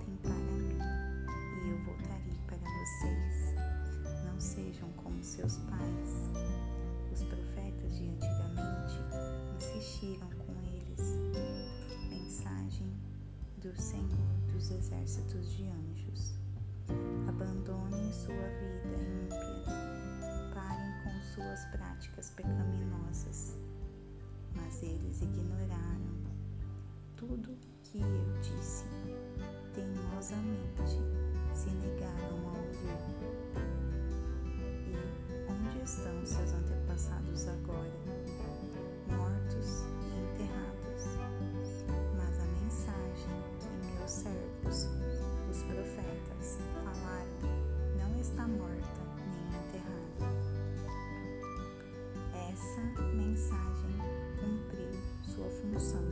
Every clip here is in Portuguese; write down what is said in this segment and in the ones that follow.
voltem para mim e eu voltarei para vocês. Não sejam como seus pais. Os profetas de antigamente insistiram com eles. Mensagem do Senhor dos Exércitos de Anjos. Abandonem sua vida ímpia. Parem com suas práticas pecaminosas. Mas eles ignoraram tudo que eu disse. Teimosamente se negaram a ouvir. E onde estão seus antepassados agora? Mortos e enterrados. Mas a mensagem que meus servos, os profetas, falaram não está morta nem enterrada. Essa mensagem cumpriu sua função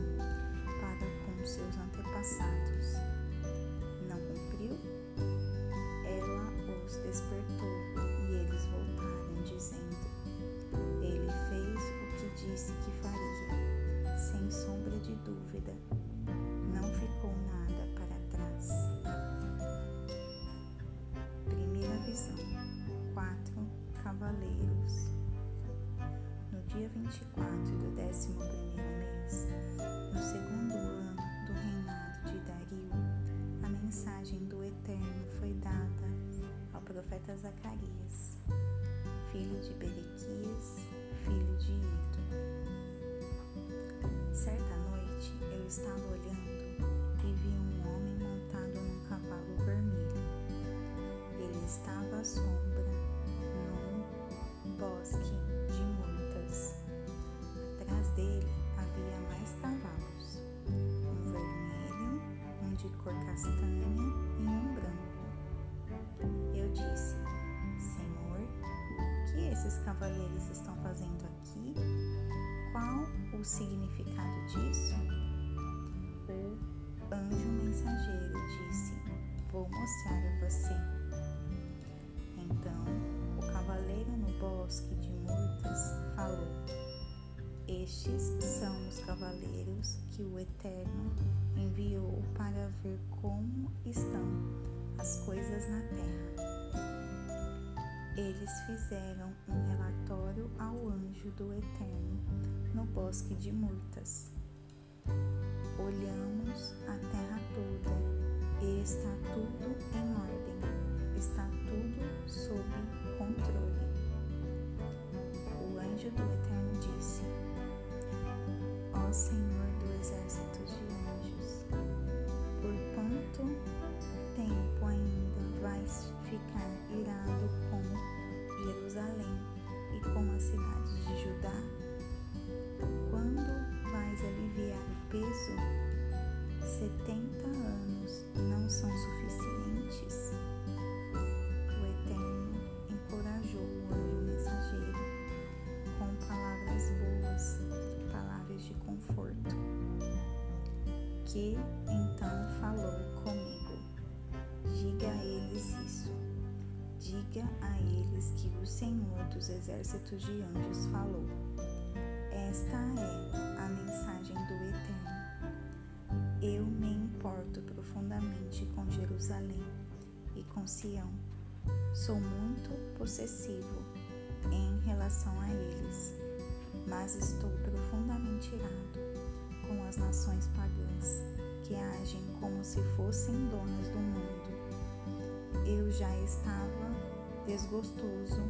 para com seus antepassados. Dia 24 do décimo primeiro mês, no segundo ano do reinado de Dario, a mensagem do Eterno foi dada ao profeta Zacarias, filho de Berequias, filho de Ido. Certa noite eu estava cor castanha e um branco. Eu disse: Senhor, o que esses cavaleiros estão fazendo aqui? Qual o significado disso? O anjo mensageiro disse: Vou mostrar a você. Então, o cavaleiro no bosque de murtas falou: Estes são os cavaleiros que o Eterno enviou para ver como estão as coisas na terra. Eles fizeram um relatório ao anjo do Eterno no bosque de murtas. Olhamos a terra toda e está tudo em ordem, está tudo sob controle. O anjo do Eterno disse: Ó Senhor do exército de anjos, por quanto tempo ainda vais ficar irado com Jerusalém e com as cidades de Judá? Quando vais aliviar o peso? Setenta anos não são suficientes? Que então falou comigo: Diga a eles isso. Diga a eles que o Senhor dos exércitos de anjos falou. Esta é a mensagem do Eterno. Eu me importo profundamente com Jerusalém e com Sião. Sou muito possessivo em relação a eles, mas estou profundamente irado com as nações pagãs que agem como se fossem donas do mundo. Eu já estava desgostoso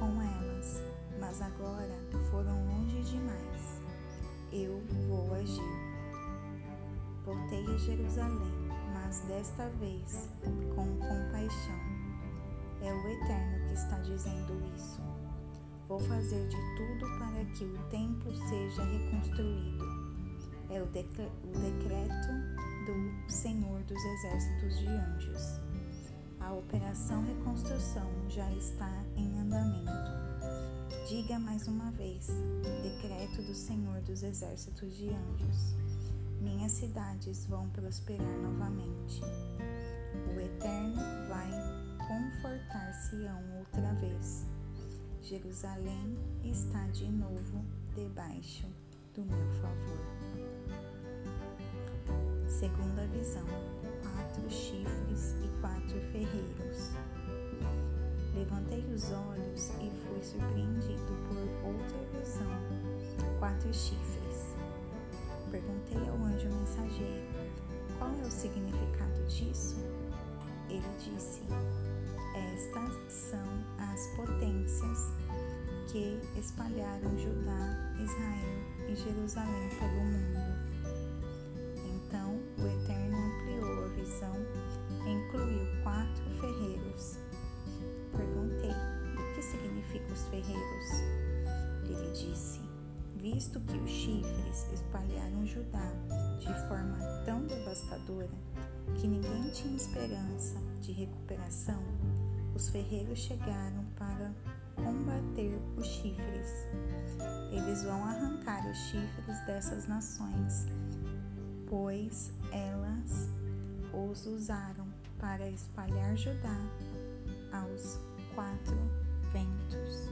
com elas, mas agora foram longe demais. Eu vou agir. Voltei a Jerusalém, mas desta vez com compaixão. É o Eterno que está dizendo isso. Vou fazer de tudo para que o templo seja reconstruído. É o, decre o decreto do Senhor dos Exércitos de Anjos. A operação reconstrução já está em andamento. Diga mais uma vez: decreto do Senhor dos Exércitos de Anjos. Minhas cidades vão prosperar novamente. O Eterno vai confortar Sião outra vez. Jerusalém está de novo debaixo do meu favor. Segunda visão: quatro chifres e quatro ferreiros. Levantei os olhos e fui surpreendido por outra visão: quatro chifres. Perguntei ao anjo mensageiro qual é o significado disso. Ele disse: Estas são as potências que espalharam Judá, Israel e Jerusalém pelo mundo. Então o Eterno ampliou a visão e incluiu quatro ferreiros. Perguntei: o que significam os ferreiros? Ele disse: visto que os chifres espalharam Judá de forma tão devastadora que ninguém tinha esperança de recuperação, os ferreiros chegaram para combater os chifres. Eles vão arrancar os chifres dessas nações, pois elas os usaram para espalhar Judá aos quatro ventos.